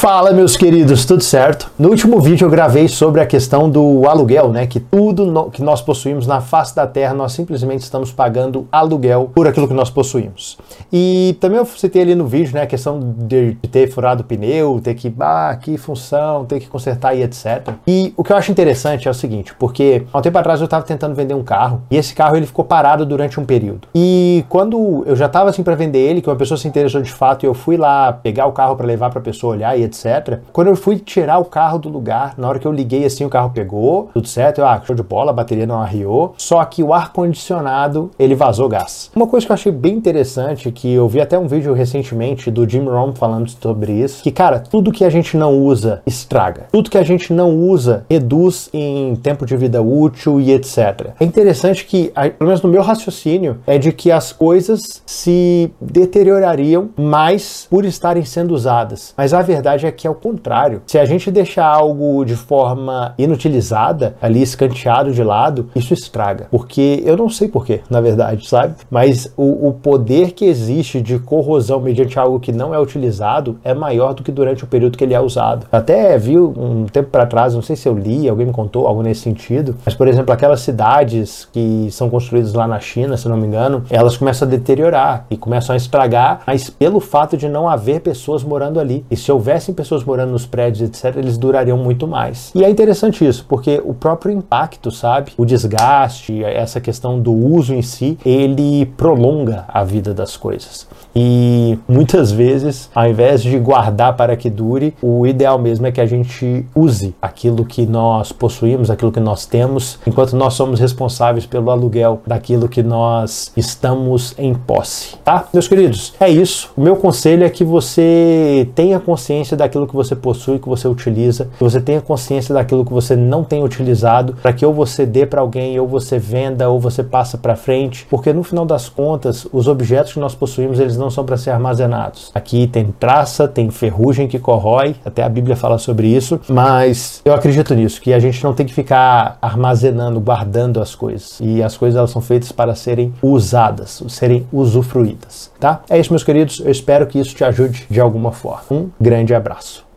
Fala, meus queridos, tudo certo? No último vídeo eu gravei sobre a questão do aluguel, né? Que tudo no, que nós possuímos na face da terra, nós simplesmente estamos pagando aluguel por aquilo que nós possuímos. E também eu citei ali no vídeo, né? A questão de, de ter furado o pneu, ter que, ah, que função, ter que consertar e etc. E o que eu acho interessante é o seguinte, porque há um tempo atrás eu estava tentando vender um carro e esse carro ele ficou parado durante um período. E quando eu já estava assim para vender ele, que uma pessoa se interessou de fato e eu fui lá pegar o carro para levar para a pessoa olhar e. Quando eu fui tirar o carro do lugar, na hora que eu liguei assim, o carro pegou, tudo certo, eu, ah, show de bola, a bateria não arriou, só que o ar-condicionado, ele vazou gás. Uma coisa que eu achei bem interessante, que eu vi até um vídeo recentemente do Jim Rohn falando sobre isso, que, cara, tudo que a gente não usa estraga. Tudo que a gente não usa reduz em tempo de vida útil e etc. É interessante que, pelo menos no meu raciocínio, é de que as coisas se deteriorariam mais por estarem sendo usadas. Mas a verdade verdade é que é o contrário. Se a gente deixar algo de forma inutilizada, ali escanteado de lado, isso estraga. Porque eu não sei porquê, na verdade, sabe? Mas o, o poder que existe de corrosão mediante algo que não é utilizado é maior do que durante o período que ele é usado. Até vi um tempo para trás, não sei se eu li, alguém me contou algo nesse sentido, mas por exemplo, aquelas cidades que são construídas lá na China, se não me engano, elas começam a deteriorar e começam a estragar, mas pelo fato de não haver pessoas morando ali. E se houvesse tivessem pessoas morando nos prédios, etc., eles durariam muito mais. E é interessante isso, porque o próprio impacto, sabe? O desgaste, essa questão do uso em si, ele prolonga a vida das coisas. E muitas vezes, ao invés de guardar para que dure, o ideal mesmo é que a gente use aquilo que nós possuímos, aquilo que nós temos, enquanto nós somos responsáveis pelo aluguel daquilo que nós estamos em posse, tá? Meus queridos, é isso. O meu conselho é que você tenha consciência daquilo que você possui, que você utiliza, que você tenha consciência daquilo que você não tem utilizado, para que ou você dê para alguém, ou você venda, ou você passa para frente, porque no final das contas, os objetos que nós possuímos, eles não são para ser armazenados. Aqui tem traça, tem ferrugem que corrói, até a Bíblia fala sobre isso, mas eu acredito nisso, que a gente não tem que ficar armazenando, guardando as coisas. E as coisas elas são feitas para serem usadas, serem usufruídas, tá? É isso, meus queridos. Eu espero que isso te ajude de alguma forma. Um grande abraço abraço.